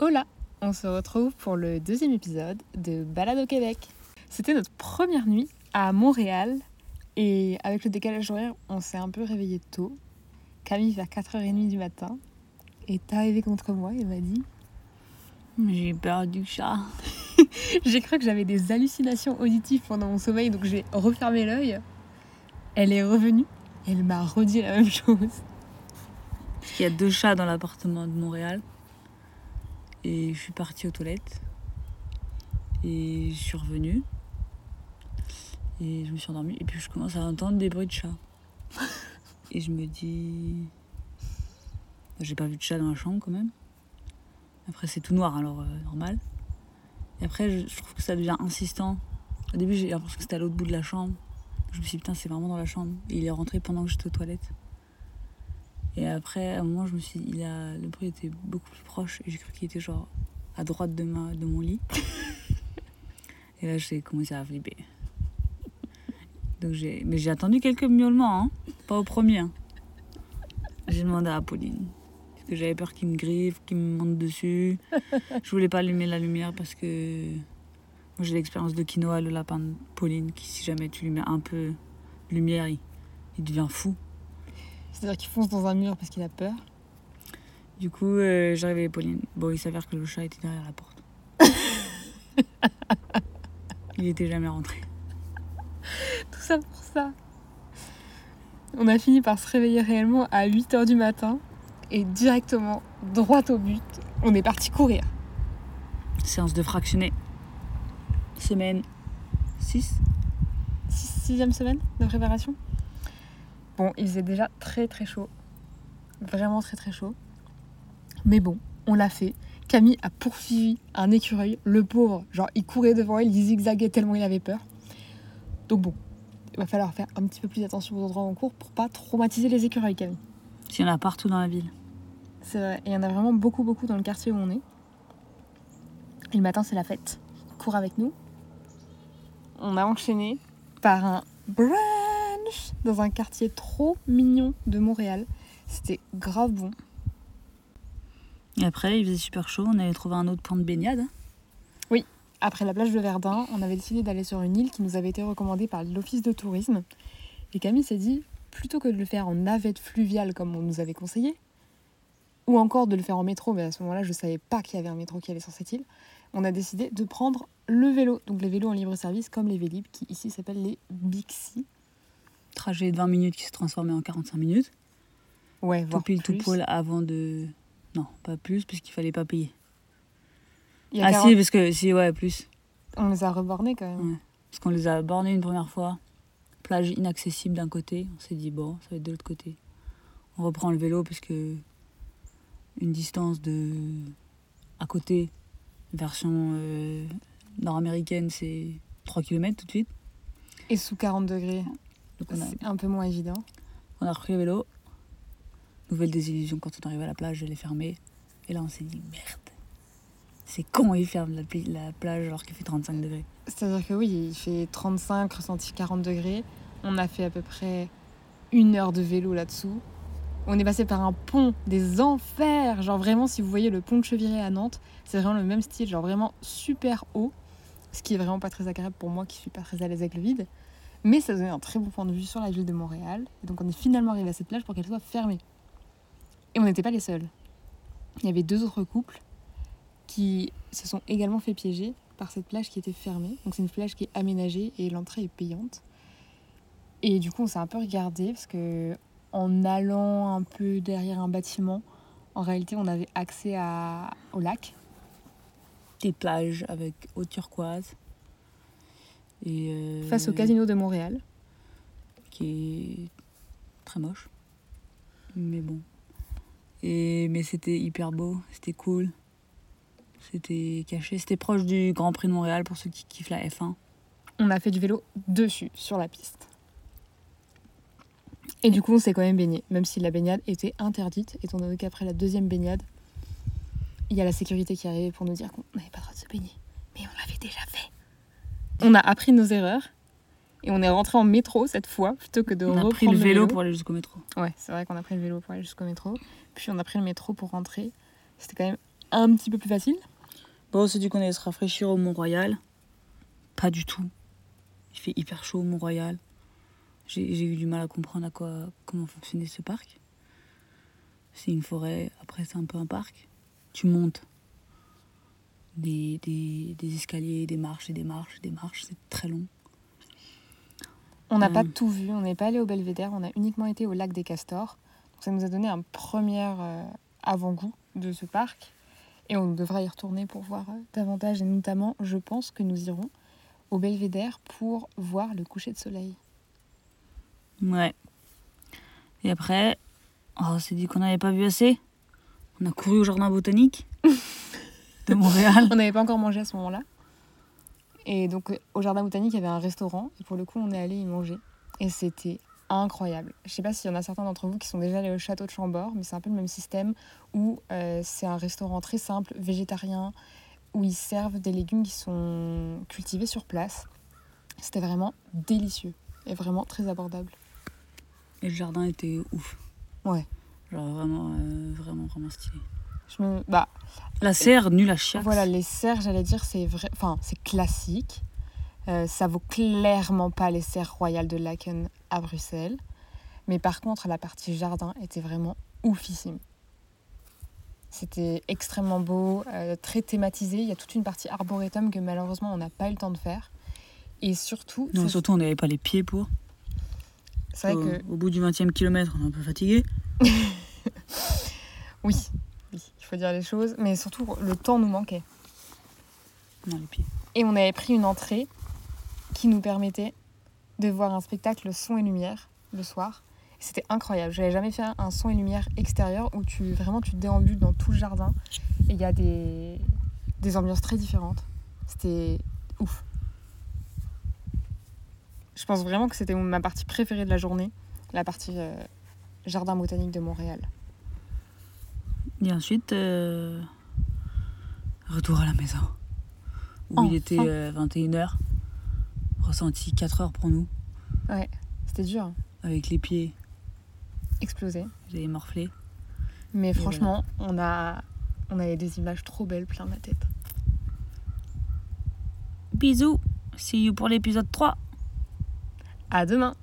Hola On se retrouve pour le deuxième épisode de Balade au Québec. C'était notre première nuit à Montréal et avec le décalage horaire, on s'est un peu réveillé tôt. Camille vers 4h30 du matin est arrivée contre moi et m'a dit J'ai peur du chat. J'ai cru que j'avais des hallucinations auditives pendant mon sommeil donc j'ai refermé l'œil. Elle est revenue, elle m'a redit la même chose. Qu'il y a deux chats dans l'appartement de Montréal. Et je suis partie aux toilettes. Et je suis revenue. Et je me suis endormie. Et puis je commence à entendre des bruits de chats. Et je me dis. J'ai pas vu de chat dans la chambre quand même. Après, c'est tout noir, alors euh, normal. Et après, je, je trouve que ça devient insistant. Au début, j'ai l'impression que c'était à l'autre bout de la chambre. Je me suis dit, putain, c'est vraiment dans la chambre. Et il est rentré pendant que j'étais aux toilettes. Et après, à un moment, je me suis dit, il a... le bruit était beaucoup plus proche. Et j'ai cru qu'il était genre à droite de, ma... de mon lit. et là, j'ai commencé à flipper. Donc j'ai... Mais j'ai attendu quelques miaulements, hein. pas au premier. hein. J'ai demandé à Pauline. Parce que j'avais peur qu'il me griffe, qu'il me monte dessus. Je voulais pas allumer la lumière parce que moi j'ai l'expérience de quinoa, le lapin de Pauline, qui si jamais tu lui mets un peu de lumière, il, il devient fou. C'est-à-dire qu'il fonce dans un mur parce qu'il a peur. Du coup, euh, réveillé Pauline. Bon, il s'avère que le chat était derrière la porte. il était jamais rentré. Tout ça pour ça. On a fini par se réveiller réellement à 8h du matin et directement, droit au but, on est parti courir. Séance de fractionné. Semaine 6. Six- Sixième semaine de préparation. Bon, il faisait déjà très très chaud. Vraiment très très chaud. Mais bon, on l'a fait. Camille a poursuivi un écureuil. Le pauvre, genre, il courait devant elle, il zigzaguait tellement il avait peur. Donc bon, il va falloir faire un petit peu plus attention aux endroits où on court pour pas traumatiser les écureuils, Camille. Il y en a partout dans la ville. C'est vrai. Et il y en a vraiment beaucoup, beaucoup dans le quartier où on est. Et le matin, c'est la fête. Cours avec nous. On a enchaîné par un dans un quartier trop mignon de Montréal. C'était grave bon. Et après, il faisait super chaud. On avait trouvé un autre point de baignade. hein. Après la plage de Verdun, on avait décidé d'aller sur une île qui nous avait été recommandée par l'office de tourisme. Et Camille s'est dit, plutôt que de le faire en navette fluviale comme on nous avait conseillé, ou encore de le faire en métro, mais à ce moment-là, je ne savais pas qu'il y avait un métro qui allait sur cette île, on a décidé de prendre le vélo. Donc les vélos en libre service comme les Vélib, qui ici s'appellent les Bixi. Trajet de 20 minutes qui s'est transformé en 45 minutes. Ouais, Tout voire pile, tout poil avant de. Non, pas plus, parce qu'il fallait pas payer. Il y a Ah 40 si, parce que si, ouais, plus. On les a rebornés quand même. Ouais. Parce qu'on les a bornés une première fois. Plage inaccessible d'un côté. On s'est dit, bon, ça va être de l'autre côté. On reprend le vélo parce que une distance de à côté, version euh, nord-américaine, c'est 3 km tout de suite. Et sous 40 degrés, Donc on a, c'est un peu moins évident. on a repris le vélo. Nouvelle désillusion quand on arrive à la plage, elle est fermée. Et là, on s'est dit, merde. C'est con, ils ferment la, pla- la plage alors qu'il fait 35 degrés. C'est-à-dire que oui, il fait 35, ressenti 40 degrés. On a fait à peu près une heure de vélo là-dessous. On est passé par un pont des enfers. Genre vraiment, si vous voyez le pont de Cheviré à Nantes, c'est vraiment le même style, genre vraiment super haut. Ce qui est vraiment pas très agréable pour moi qui suis pas très à l'aise avec le vide. Mais ça donnait un très bon point de vue sur la ville de Montréal. Et donc on est finalement arrivé à cette plage pour qu'elle soit fermée. Et on n'était pas les seuls. Il y avait deux autres couples qui se sont également fait piéger par cette plage qui était fermée. Donc c'est une plage qui est aménagée et l'entrée est payante. Et du coup, on s'est un peu regardé parce que en allant un peu derrière un bâtiment, en réalité, on avait accès au lac. Des plages avec eau turquoise. Et euh, face au casino de Montréal. qui est très moche. Mais bon. Et, mais c'était hyper beau, c'était cool. C'était caché. C'était proche du Grand Prix de Montréal pour ceux qui kiffent la F1. On a fait du vélo dessus, sur la piste. Et du coup, on s'est quand même baigné, même si la baignade était interdite, étant donné qu'après la deuxième baignade, il y a la sécurité qui arrivait pour nous dire qu'on n'avait pas le droit de se baigner. Mais on l'avait déjà fait. On a appris nos erreurs et on est rentré en métro cette fois plutôt que de On a pris le vélo pour aller jusqu'au métro. Ouais, c'est vrai qu'on a pris le vélo pour aller jusqu'au métro. Puis on a pris le métro pour rentrer. C'était quand même un petit peu plus facile. Bon, on s'est dit qu'on allait se rafraîchir au Mont-Royal. Pas du tout. Il fait hyper chaud au Mont-Royal. J'ai j'ai eu du mal à comprendre à quoi, comment fonctionnait ce parc. C'est une forêt, après c'est un peu un parc. Tu montes des, des, des escaliers, des marches et des marches, des marches, c'est très long. On n'a pas Mm. tout vu, on n'est pas allé au Belvédère, on a uniquement été au lac des Castors. Donc ça nous a donné un premier euh, avant-goût de ce parc. Et on devra y retourner pour voir euh, davantage. Et notamment, je pense que nous irons au Belvédère pour voir le coucher de soleil. Ouais. Et après, oh, on s'est dit qu'on n'avait pas vu assez. On a couru au jardin botanique de Montréal. On n'avait pas encore mangé à ce moment-là. Et donc, au jardin botanique, il y avait un restaurant. Et pour le coup, on est allé y manger. Et c'était incroyable. Je sais pas s'il y en a certains d'entre vous qui sont déjà allés au château de Chambord, mais c'est un peu le même système où euh, c'est un restaurant très simple, végétarien, où ils servent des légumes qui sont cultivés sur place. C'était vraiment délicieux et vraiment très abordable. Et le jardin était ouf. Ouais. Genre vraiment, euh, vraiment, vraiment stylé. Je me... Bah, La serre, nulle à chiax. Voilà, les serres, j'allais dire, c'est vrai, enfin, c'est classique. Euh, ça vaut clairement pas les serres royales de Laken à Bruxelles. Mais par contre, la partie jardin était vraiment oufissime. C'était extrêmement beau, euh, très thématisé. Il y a toute une partie arboretum que malheureusement on n'a pas eu le temps de faire. Et surtout, Non, surtout, on n'avait pas les pieds pour. c'est au, vrai que au bout du 20e kilomètre, on est un peu fatigué. oui, faut dire les choses. Mais surtout, le temps nous manquait. Non, les pieds. Et on avait pris une entrée qui nous permettait de voir un spectacle son et lumière le soir. C'était incroyable. J'avais jamais fait un son et lumière extérieur où tu vraiment tu déambules dans tout le jardin et il y a des, des ambiances très différentes. C'était ouf. Je pense vraiment que c'était ma partie préférée de la journée, la partie euh, jardin botanique de Montréal. Et ensuite, euh, retour à la maison. Où Enfin. il était euh, 21h. Ressenti 4 heures pour nous. C'était dur. Avec les pieds, explosé. j'avais morflé. Mais franchement, on a on avait des images trop belles plein la tête. Bisous. See you pour l'épisode 3. À demain